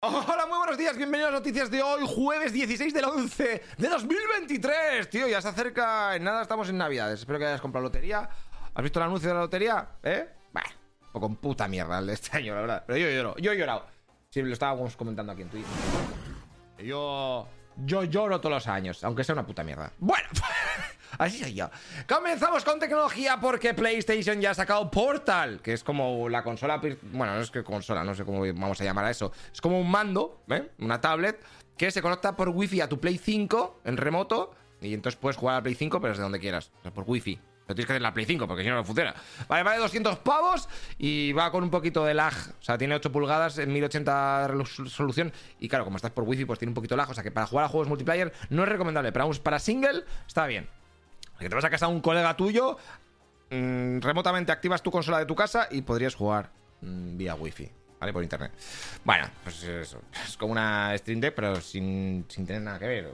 Hola, muy buenos días, bienvenidos a noticias de hoy, jueves 16 del 11 de 2023. Tío, ya se acerca, en nada estamos en Navidades. Espero que hayas comprado lotería. ¿Has visto el anuncio de la lotería? ¿Eh? Bah, un poco puta mierda el de este año, la verdad. Pero yo lloro, yo he llorado. Sí, lo estábamos comentando aquí en Twitter. Yo. Yo lloro todos los años, aunque sea una puta mierda. Bueno, así soy yo. Comenzamos con tecnología porque PlayStation ya ha sacado Portal, que es como la consola. Bueno, no es que consola, no sé cómo vamos a llamar a eso. Es como un mando, ¿eh? Una tablet que se conecta por Wi-Fi a tu Play 5 en remoto. Y entonces puedes jugar a Play 5, pero desde donde quieras. O sea, por Wi-Fi. Lo tienes que hacer la Play 5 porque si no, no funciona. Vale, vale 200 pavos y va con un poquito de lag. O sea, tiene 8 pulgadas en 1080 resolución. Y claro, como estás por wifi, pues tiene un poquito de lag. O sea que para jugar a juegos multiplayer no es recomendable. Pero vamos, para single está bien. Que te vas a casa a un colega tuyo, mmm, remotamente activas tu consola de tu casa y podrías jugar mmm, vía wifi. ¿Vale? Por internet. Bueno, pues eso. Es como una Stream Deck, pero sin, sin tener nada que ver.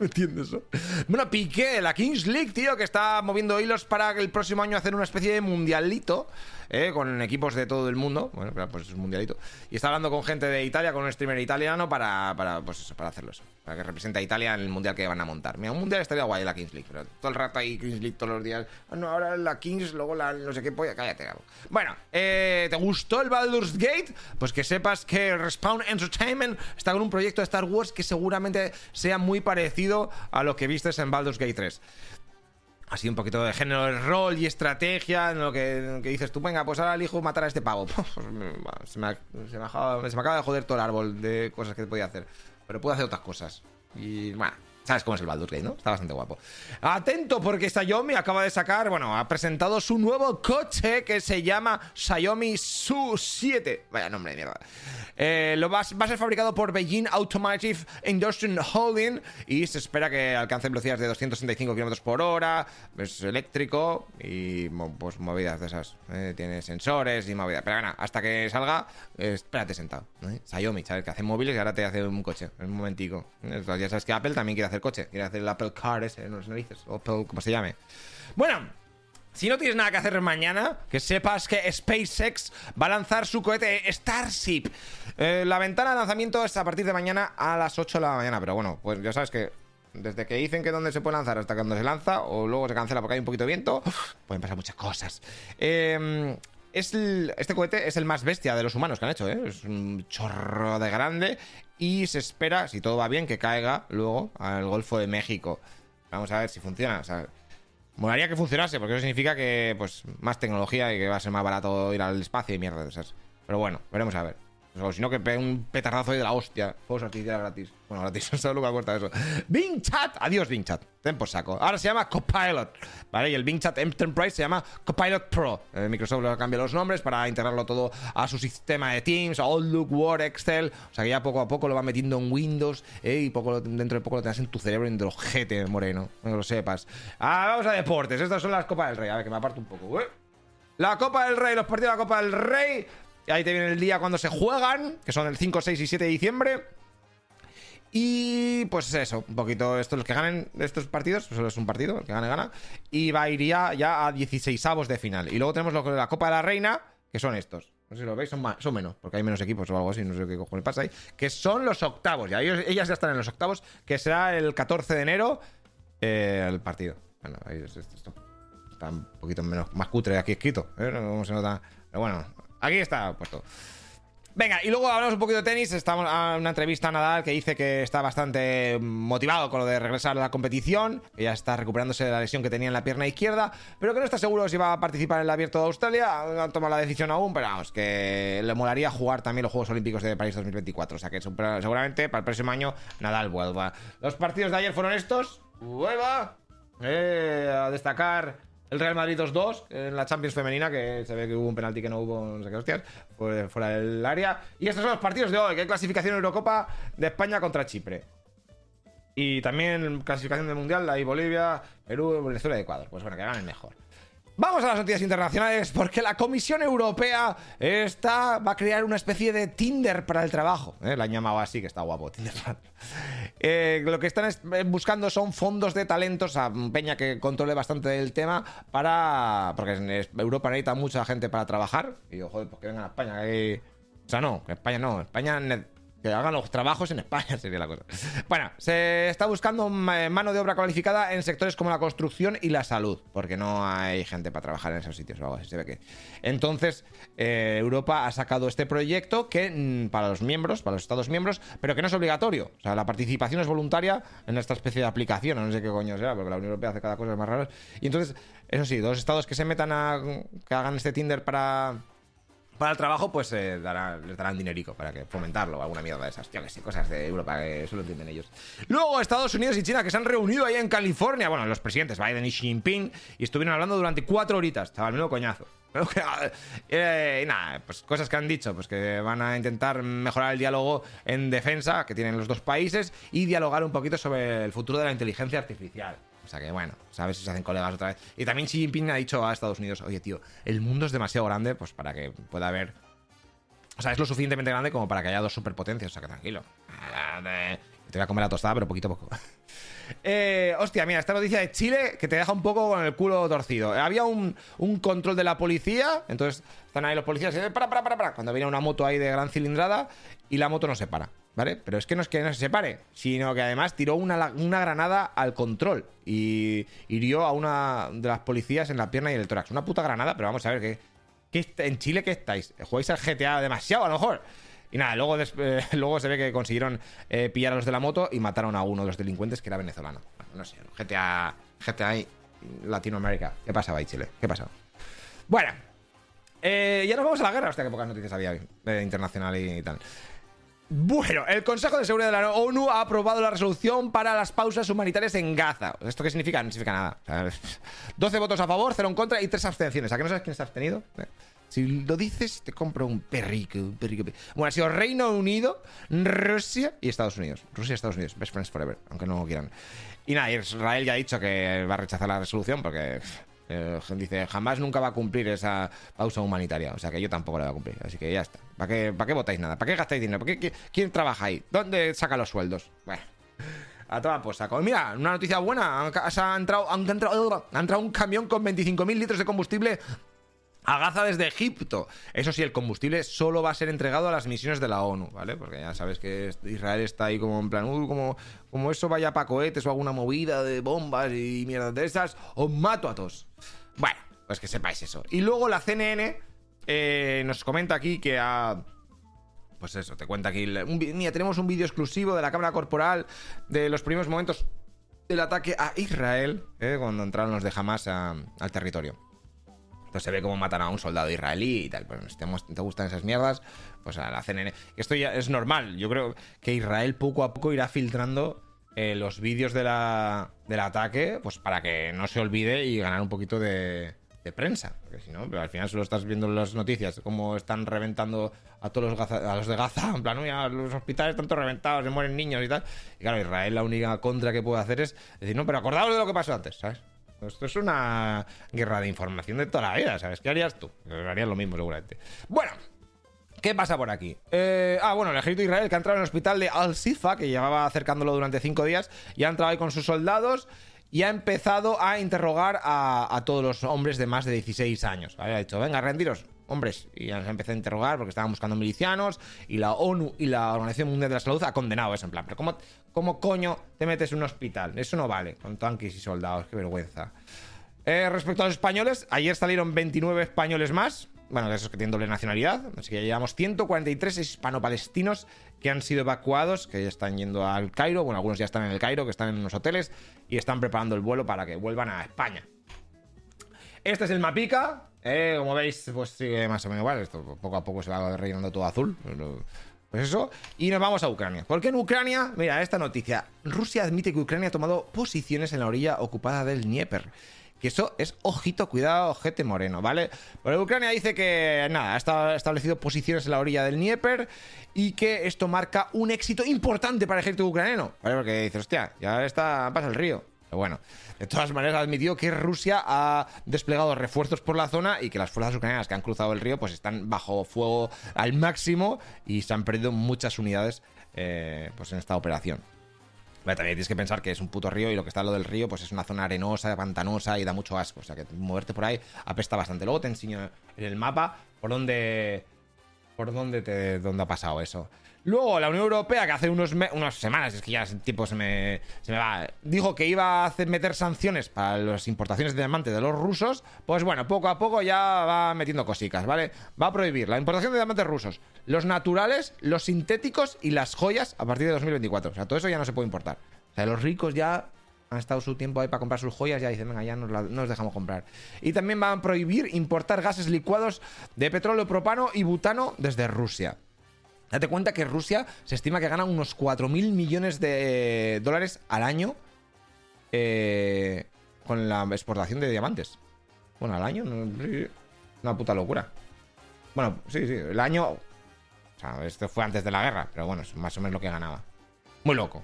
No entiendo eso. Bueno, Piqué, la Kings League, tío, que está moviendo hilos para el próximo año hacer una especie de mundialito, ¿eh? con equipos de todo el mundo. Bueno, pues es un mundialito. Y está hablando con gente de Italia, con un streamer italiano, para, para, pues eso, para hacerlo eso. Para que represente a Italia en el mundial que van a montar. Mira, un mundial estaría guay la Kings League, pero todo el rato ahí Kings League todos los días. No, ahora la Kings, luego la no sé qué polla. Cállate, cabrón. Bueno, eh, ¿te gustó el Baldur's Gate? Pues que sepas que Respawn Entertainment está con un proyecto de Star Wars que seguramente sea muy parecido a lo que vistes en Baldur's Gate 3 así un poquito de género de rol y estrategia, en lo que, dices tú, venga, pues ahora elijo matar a este pavo. se, me, se, me acaba, se, me acaba, de joder todo el árbol de cosas que podía hacer. Pero puedo hacer otras cosas. Y bueno, sabes cómo es el Baldur's Gate, ¿no? Está bastante guapo. Atento porque Xiaomi acaba de sacar, bueno, ha presentado su nuevo coche que se llama Xiaomi Su 7. Vaya nombre de mierda. Eh, lo va, a ser fabricado por Beijing Automotive Industrial Holding y se espera que alcance velocidades de 265 km por hora, es eléctrico y pues movidas de esas. Eh, tiene sensores y movidas. Pero bueno, hasta que salga, espérate sentado. Xiaomi, ¿sabes? Que hace móviles y ahora te hace un coche un momentico. Ya sabes que Apple también quiere hacer coche, quiere hacer el Apple Car ese, no sé narices, o Apple, como se llame. Bueno, si no tienes nada que hacer mañana, que sepas que SpaceX va a lanzar su cohete Starship. Eh, la ventana de lanzamiento es a partir de mañana a las 8 de la mañana, pero bueno, pues ya sabes que desde que dicen que dónde se puede lanzar hasta cuando se lanza, o luego se cancela porque hay un poquito de viento, pueden pasar muchas cosas. Eh, es este cohete es el más bestia de los humanos que han hecho, ¿eh? Es un chorro de grande y se espera, si todo va bien, que caiga luego al Golfo de México. Vamos a ver si funciona. O sea, molaría que funcionase, porque eso significa que, pues, más tecnología y que va a ser más barato ir al espacio y mierda de esas. Pero bueno, veremos a ver. O si no, que pegue un petardazo de la hostia. Fuegos artificiales gratis. Bueno, gratis, no sé lo que eso. Bing Chat. Adiós, Bing Chat. Ten por saco. Ahora se llama Copilot. ¿Vale? Y el Bing Chat Enterprise se llama Copilot Pro. Eh, Microsoft le cambia los nombres para integrarlo todo a su sistema de Teams, Outlook, Word, Excel. O sea que ya poco a poco lo va metiendo en Windows eh, y poco, dentro de poco lo tendrás en tu cerebro, en el ojete, moreno. No lo sepas. Ah, vamos a deportes. Estas son las Copas del Rey. A ver, que me aparto un poco. ¿eh? La Copa del Rey, los partidos de la Copa del Rey. Ahí te viene el día cuando se juegan, que son el 5, 6 y 7 de diciembre. Y pues eso, un poquito estos los que ganen estos partidos, solo es un partido, el que gane gana. Y va a ir ya, a 16 avos de final. Y luego tenemos lo, la Copa de la Reina, que son estos. No sé si lo veis, son, más, son menos, porque hay menos equipos o algo así, no sé qué cojones pasa ahí. Que son los octavos, ya ellos, ellas ya están en los octavos, que será el 14 de enero eh, el partido. Bueno, ahí es esto, esto. Está un poquito menos, más cutre aquí escrito, ¿eh? No se nota. Pero bueno, Aquí está puesto. Venga, y luego hablamos un poquito de tenis. Estamos a una entrevista a Nadal que dice que está bastante motivado con lo de regresar a la competición, ya está recuperándose de la lesión que tenía en la pierna izquierda, pero que no está seguro si va a participar en el abierto de Australia. No ha tomado la decisión aún, pero vamos, que le molaría jugar también los Juegos Olímpicos de París 2024. O sea que seguramente para el próximo año Nadal vuelva. Los partidos de ayer fueron estos. Vuelva. Eh, a destacar el Real Madrid 2-2 en la Champions femenina, que se ve que hubo un penalti que no hubo, no sé qué hostias, fuera del área. Y estos son los partidos de hoy, que hay clasificación Eurocopa de España contra Chipre. Y también clasificación del Mundial, ahí Bolivia, Perú, Venezuela y Ecuador. Pues bueno, que ganen mejor. Vamos a las noticias internacionales porque la Comisión Europea está, va a crear una especie de Tinder para el trabajo. ¿eh? La han llamado así, que está guapo. Tinder. Eh, lo que están buscando son fondos de talentos a Peña que controle bastante del tema para... Porque en Europa necesita mucha gente para trabajar. Y yo, joder, pues que vengan a España. O sea, no, España no. España Que hagan los trabajos en España, sería la cosa. Bueno, se está buscando mano de obra cualificada en sectores como la construcción y la salud, porque no hay gente para trabajar en esos sitios o algo así, se ve que. Entonces, eh, Europa ha sacado este proyecto que mm, para los miembros, para los Estados miembros, pero que no es obligatorio. O sea, la participación es voluntaria en esta especie de aplicación, no sé qué coño sea, porque la Unión Europea hace cada cosa más rara. Y entonces, eso sí, dos estados que se metan a. que hagan este Tinder para para el trabajo, pues eh, les darán dinerico para que fomentarlo, alguna mierda de esas. Yo que sé, cosas de Europa que solo entienden ellos. Luego, Estados Unidos y China que se han reunido ahí en California. Bueno, los presidentes Biden y Xi Jinping y estuvieron hablando durante cuatro horitas. Estaba el menudo coñazo. Eh, nada, pues cosas que han dicho, pues que van a intentar mejorar el diálogo en defensa que tienen los dos países y dialogar un poquito sobre el futuro de la inteligencia artificial. O sea que bueno, sabes si se hacen colegas otra vez. Y también Xi Jinping ha dicho a Estados Unidos, oye tío, el mundo es demasiado grande pues para que pueda haber... O sea, es lo suficientemente grande como para que haya dos superpotencias. O sea que tranquilo. Te voy a comer la tostada, pero poquito a poco. Eh, hostia, mira, esta noticia de Chile que te deja un poco con el culo torcido. Había un, control de la policía, entonces están ahí los policías y para, para, para, para. Cuando viene una moto ahí de gran cilindrada y la moto no se para. ¿Vale? Pero es que no es que no se separe, sino que además tiró una, una, granada al control y hirió a una de las policías en la pierna y en el tórax. Una puta granada, pero vamos a ver, ¿qué, ¿en Chile qué estáis? ¿Jugáis al GTA demasiado a lo mejor? Y nada, luego, eh, luego se ve que consiguieron eh, pillar a los de la moto y mataron a uno de los delincuentes que era venezolano. No sé, GTA, GTA Latinoamérica. ¿Qué pasaba ahí, Chile? ¿Qué pasó? Bueno, eh, ya nos vamos a la guerra. Hostia, qué pocas noticias había internacional y tal. Bueno, el Consejo de Seguridad de la ONU ha aprobado la resolución para las pausas humanitarias en Gaza. ¿Esto qué significa? No significa nada. 12 votos a favor, 0 en contra y 3 abstenciones. ¿A qué no sabes quién se ha abstenido? Eh, si lo dices, te compro un perrico, un perrico. Bueno, ha sido Reino Unido, Rusia y Estados Unidos. Rusia y Estados Unidos. Best friends forever, aunque no quieran. Y nada, Israel ya ha dicho que va a rechazar la resolución porque eh, dice, jamás nunca va a cumplir esa pausa humanitaria. O sea que yo tampoco la voy a cumplir. Así que ya está. ¿Para qué, ¿para qué votáis nada? ¿Para qué gastáis dinero? ¿Para qué, ¿Quién trabaja ahí? ¿Dónde saca los sueldos? Bueno. A toda pues saco. Mira, una noticia buena. Ha, entrado, ha, entrado, ha entrado un camión con 25.000 litros de combustible a Gaza desde Egipto. Eso sí, el combustible solo va a ser entregado a las misiones de la ONU, ¿vale? Porque ya sabes que Israel está ahí como en plan, uy, como, como eso vaya para cohetes o alguna movida de bombas y mierdas de esas, os mato a todos. Bueno, pues que sepáis eso. Y luego la CNN eh, nos comenta aquí que ha... Pues eso, te cuenta aquí. mira, tenemos un vídeo exclusivo de la cámara corporal de los primeros momentos del ataque a Israel, eh, cuando entraron los de Hamas al territorio. Entonces se ve cómo matan a un soldado israelí y tal. Pues si te, gustan esas mierdas, pues a la CNN. Esto ya es normal. Yo creo que Israel poco a poco irá filtrando eh, los vídeos del ataque, pues para que no se olvide y ganar un poquito de, prensa. Porque si no, al final solo estás viendo las noticias, cómo están reventando a todos los, a los de Gaza. En plan, los hospitales están todos reventados, se mueren niños y tal. Y claro, Israel la única contra que puede hacer es decir, no, pero acordaos de lo que pasó antes, ¿sabes? Esto es una guerra de información de toda la vida, ¿sabes? ¿Qué harías tú? Harías lo mismo, seguramente. Bueno, ¿Qué pasa por aquí? Eh, ah, bueno, el ejército de Israel que ha entrado en el hospital de Al-Sifa, que llevaba acercándolo durante cinco días, y ha entrado ahí con sus soldados y ha empezado a interrogar a, todos los hombres de más de 16 años. Ha dicho, venga, rendiros, hombres. Y ya se empezó a interrogar porque estaban buscando milicianos y la ONU y la Organización Mundial de la Salud ha condenado eso en plan. Pero ¿cómo, cómo coño te metes en un hospital? Eso no vale, con tanques y soldados, qué vergüenza. Eh, respecto a los españoles, ayer salieron 29 españoles más bueno, de esos que tienen doble nacionalidad. Así que llevamos 143 hispano-palestinos que han sido evacuados, que ya están yendo al Cairo. Bueno, algunos ya están en el Cairo, que están en unos hoteles y están preparando el vuelo para que vuelvan a España. Este es el Mapica. Eh, como veis, pues sigue más o menos igual. Esto poco a poco se va rellenando todo azul. Pues eso. Y nos vamos a Ucrania. ¿Por qué en Ucrania? Mira, esta noticia. Rusia admite que Ucrania ha tomado posiciones en la orilla ocupada del Dnieper. Que eso es ojito, cuidado, ojete moreno, ¿vale? Pero Ucrania dice que, nada, ha establecido posiciones en la orilla del Dnieper y que esto marca un éxito importante para el ejército ucraniano, ¿vale? Porque dice, hostia, ya está, pasa el río. Pero bueno, de todas maneras admitió que Rusia ha desplegado refuerzos por la zona y que las fuerzas ucranianas que han cruzado el río pues están bajo fuego al máximo y se han perdido muchas unidades eh, pues en esta operación también tienes que pensar que es un puto río y lo que está lo del río pues es una zona arenosa, pantanosa y da mucho asco. O sea que moverte por ahí apesta bastante. Luego te enseño en el mapa por dónde, por dónde, te, dónde ha pasado eso. Luego, la Unión Europea, que hace unos unas semanas, es que ya el tiempo se me, se me va, dijo que iba a hacer, meter sanciones para las importaciones de diamantes de los rusos, pues bueno, poco a poco ya va metiendo cositas, ¿vale? Va a prohibir la importación de diamantes rusos, los naturales, los sintéticos y las joyas a partir de 2024. O sea, todo eso ya no se puede importar. O sea, los ricos ya han estado su tiempo ahí para comprar sus joyas, ya dicen, venga, ya nos, nos dejamos comprar. Y también van a prohibir importar gases licuados de petróleo, propano y butano desde Rusia. Date cuenta que Rusia se estima que gana unos 4.000 millones de dólares al año eh, con la exportación de diamantes. Bueno, al año, una puta locura. Bueno, sí, sí, el año... O sea, esto fue antes de la guerra, pero bueno, es más o menos lo que ganaba. Muy loco.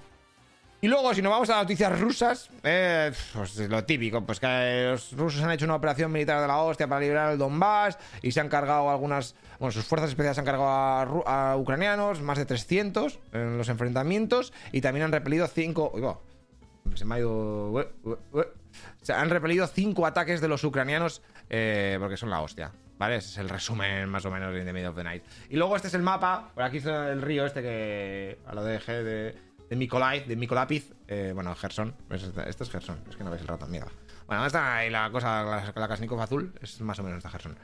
Y luego, si nos vamos a las noticias rusas, eh, pues lo típico, pues que los rusos han hecho una operación militar de la hostia para liberar el Donbass y se han cargado algunas, bueno, sus fuerzas especiales se han cargado a, ucranianos, más de 300 en los enfrentamientos y también han repelido 5... se me ha ido... Han repelido 5 ataques de los ucranianos eh, porque son la hostia. ¿Vale? Ese es el resumen más o menos de The Middle of the Night. Y luego este es el mapa. Por aquí está el río este que... A lo de G de de Mikolai, de Mikolapiz, eh, bueno, Gerson, este, es Gerson, es que no veis el rato, mierda. Bueno, está ahí la cosa, la, la Kasnikov azul, es más o menos esta Gerson.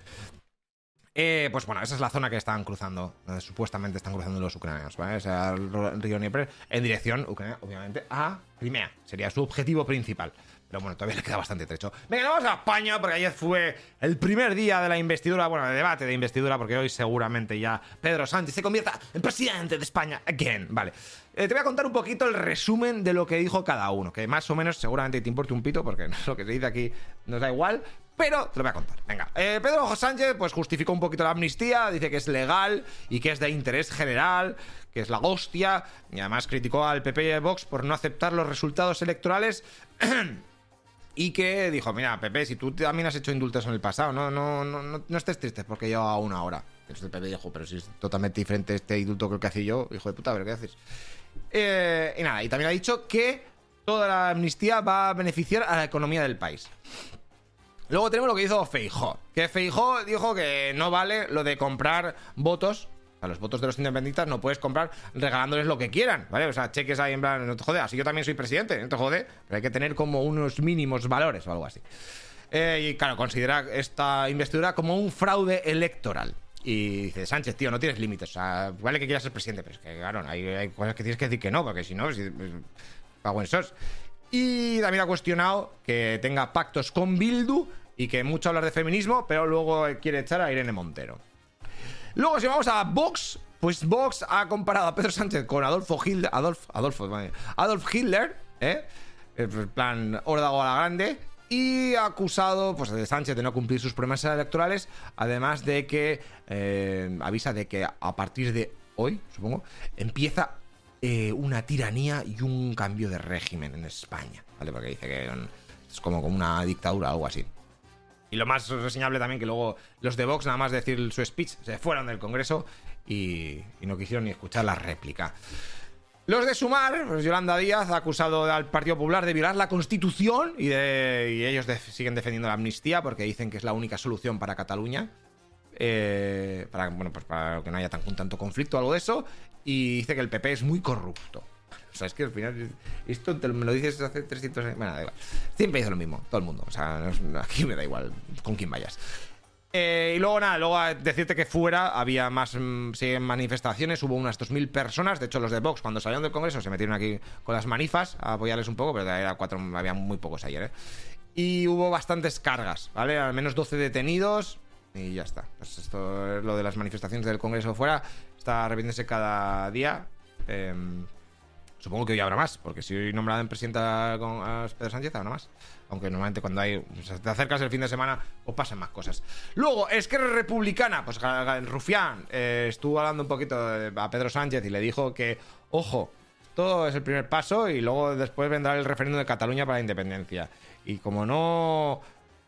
Eh, pues bueno, esa es la zona que están cruzando, donde supuestamente están cruzando los ucranianos, ¿vale? O sea, el río Dnieper en dirección, Ucrania, obviamente, a Crimea. Sería su objetivo principal. Pero bueno, todavía le queda bastante trecho. Venga, vamos a España, porque ayer fue el primer día de la investidura, bueno, de debate de investidura, porque hoy seguramente ya Pedro Sánchez se convierta en presidente de España again. Vale. Eh, te voy a contar un poquito el resumen de lo que dijo cada uno, que más o menos seguramente te importe un pito, porque lo que se dice aquí nos da igual. Pero te lo voy a contar. Venga, eh, Pedro Sánchez pues justificó un poquito la amnistía, dice que es legal y que es de interés general, que es la hostia, y además criticó al PP y Vox por no aceptar los resultados electorales Y que dijo, mira, Pepe, si tú también has hecho indultos en el pasado, no, no, no, no, estés triste porque yo una hora. Entonces Pepe dijo, pero si es totalmente diferente este indulto que el que hacía yo, hijo de puta, ver qué haces. Eh, y nada, y también ha dicho que toda la amnistía va a beneficiar a la economía del país. Luego tenemos lo que hizo Feijó. Que Feijó dijo que no vale lo de comprar votos a los votos de los independentistas no puedes comprar regalándoles lo que quieran, ¿vale? O sea, cheques ahí en plan, no te jode, así yo también soy presidente, no te jode, pero hay que tener como unos mínimos valores o algo así. Eh, y claro, considera esta investidura como un fraude electoral. Y dice, Sánchez, tío, no tienes límites. Vale que quieras ser presidente, pero es que, claro, hay, cosas que tienes que decir que no, porque si no, si, pues, pago sos. Y también ha cuestionado que tenga pactos con Bildu y que mucho hablar de feminismo, pero luego quiere echar a Irene Montero. Luego, si vamos a Vox, pues Vox ha comparado a Pedro Sánchez con Adolfo Hitler, Adolf, Adolfo, Adolf Hitler, ¿eh? En plan, órdago a la grande. Y ha acusado pues, de Sánchez de no cumplir sus promesas electorales, además de que eh, avisa de que a partir de hoy, supongo, empieza eh, una tiranía y un cambio de régimen en España, ¿vale? Porque dice que es como, como una dictadura o algo así. Y lo más reseñable también que luego los de Vox, nada más decir su speech, se fueron del Congreso y, no quisieron ni escuchar la réplica. Los de Sumar, pues Yolanda Díaz ha acusado al Partido Popular de violar la Constitución y, de, ellos siguen defendiendo la amnistía porque dicen que es la única solución para Cataluña. Eh, para, bueno, pues para que no haya tan, tanto conflicto o algo de eso. Y dice que el PP es muy corrupto. O sea, es que al final, esto me lo dices hace 300 años. Bueno, da igual. Siempre dice lo mismo, todo el mundo. O sea, aquí me da igual con quién vayas. Eh, y luego nada, luego decirte que fuera había más mm, manifestaciones, hubo unas 2.000 personas, de hecho los de Vox cuando salieron del Congreso se metieron aquí con las manifas a apoyarles un poco, pero era cuatro, había muy pocos ayer, ¿eh? Y hubo bastantes cargas, ¿vale? Al menos 12 detenidos y ya está. Pues esto es lo de las manifestaciones del Congreso fuera, está repitiéndose cada día. Eh, Supongo que hoy habrá más, porque si hoy nombrado en presidenta con Pedro Sánchez, habrá más. Aunque normalmente cuando hay. te acercas el fin de semana, o pasan más cosas. Luego, es que republicana, pues Rufián eh, estuvo hablando un poquito a Pedro Sánchez y le dijo que, ojo, todo es el primer paso y luego después vendrá el referéndum de Cataluña para la independencia. Y como no.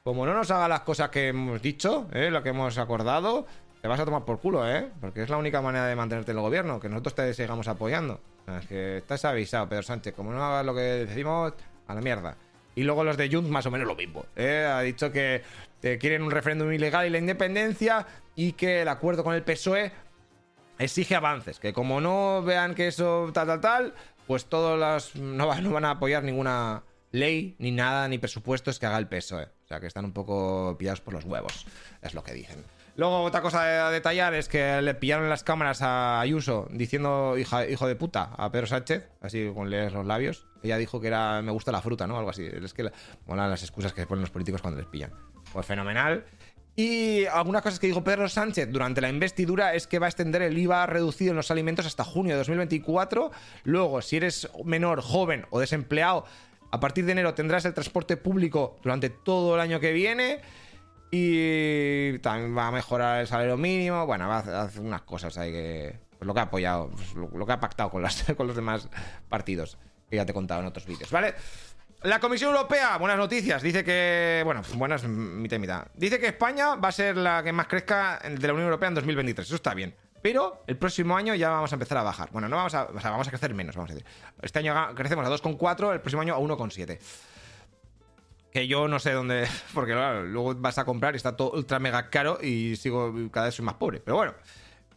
Como no nos haga las cosas que hemos dicho, eh, lo que hemos acordado, te vas a tomar por culo, ¿eh? Porque es la única manera de mantenerte en el gobierno, que nosotros te sigamos apoyando. Es que estás avisado, Pedro Sánchez. Como no hagas lo que decimos, a la mierda. Y luego los de Junts más o menos lo mismo. ¿eh? Ha dicho que quieren un referéndum ilegal y la independencia y que el acuerdo con el PSOE exige avances, que como no vean que eso tal, tal, tal, pues todos las no, van, no van a apoyar ninguna ley, ni nada, ni presupuestos que haga el PSOE. O sea, que están un poco pillados por los huevos, es lo que dicen. Luego, otra cosa a detallar es que le pillaron las cámaras a Ayuso diciendo hijo de puta a Pedro Sánchez, así con leer los labios. Ella dijo que era me gusta la fruta, ¿no? Algo así. Es que molan las excusas que ponen los políticos cuando les pillan. Pues fenomenal. Y algunas cosas que dijo Pedro Sánchez durante la investidura es que va a extender el IVA reducido en los alimentos hasta junio de 2024. Luego, si eres menor, joven o desempleado, a partir de enero tendrás el transporte público durante todo el año que viene. Y también va a mejorar el salario mínimo. Bueno, va a hacer unas cosas ahí que. Pues lo que ha apoyado, pues lo, que ha pactado con, con los demás partidos. Que ya te he contado en otros vídeos, ¿vale? La Comisión Europea, buenas noticias, dice que. Bueno, buenas mitad y mitad. Dice que España va a ser la que más crezca de la Unión Europea en 2023. Eso está bien. Pero el próximo año ya vamos a empezar a bajar. Bueno, no vamos a. O sea, vamos a crecer menos, vamos a decir. Este año crecemos a 2,4, el próximo año a 1,7. Que yo no sé dónde. Porque claro, luego vas a comprar y está todo ultra mega caro y sigo. Cada vez soy más pobre. Pero bueno.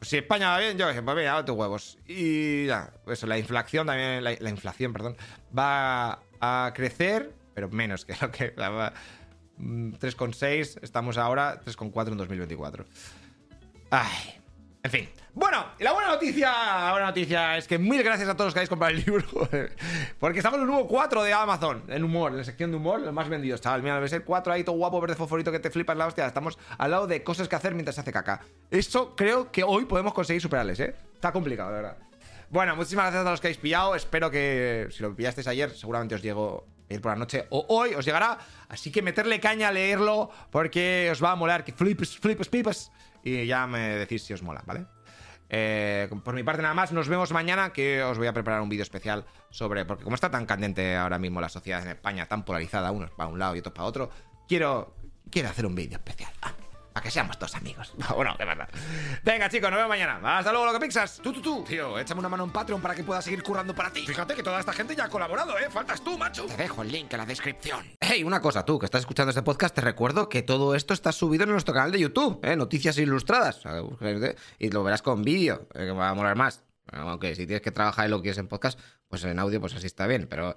si España va bien, yo pues mira, tus huevos. Y ya, eso, la inflación también, la, la inflación, perdón, va a crecer, pero menos que lo que 3,6, mm, estamos ahora 3,4 en 2024. Ay, en fin. Bueno, y la buena noticia, la buena noticia es que mil gracias a todos los que habéis comprado el libro. Porque estamos en el nuevo 4 de Amazon, en humor, en la sección de humor, los más vendidos, chaval. Mira, ves el 4 ahí todo guapo, verde fosforito que te flipas la hostia. Estamos al lado de cosas que hacer mientras se hace caca. Eso creo que hoy podemos conseguir superarles, ¿eh? Está complicado, de verdad. Bueno, muchísimas gracias a todos los que habéis pillado. Espero que si lo pillasteis ayer, seguramente os llego ir por la noche o hoy os llegará. Así que meterle caña a leerlo porque os va a molar. Que flips, flips, pipas. Y ya me decís si os mola, ¿vale? Eh, por mi parte nada más, nos vemos mañana que os voy a preparar un vídeo especial sobre, porque como está tan candente ahora mismo la sociedad en España, tan polarizada, unos para un lado y otros para otro, quiero, quiero hacer un vídeo especial. Ah que seamos todos amigos. bueno, de verdad. Venga, chicos, nos vemos mañana. Hasta luego, lo que pixas. Tú, tú, tú. Tío, échame una mano en Patreon para que pueda seguir currando para ti. Fíjate que toda esta gente ya ha colaborado, ¿eh? Faltas tú, macho. Te dejo el link en la descripción. Hey, una cosa, tú que estás escuchando este podcast, te recuerdo que todo esto está subido en nuestro canal de YouTube, ¿eh? Noticias ilustradas. Y lo verás con vídeo, eh, que va a molar más. Aunque si tienes que trabajar y lo quieres en podcast, pues en audio, pues así está bien. Pero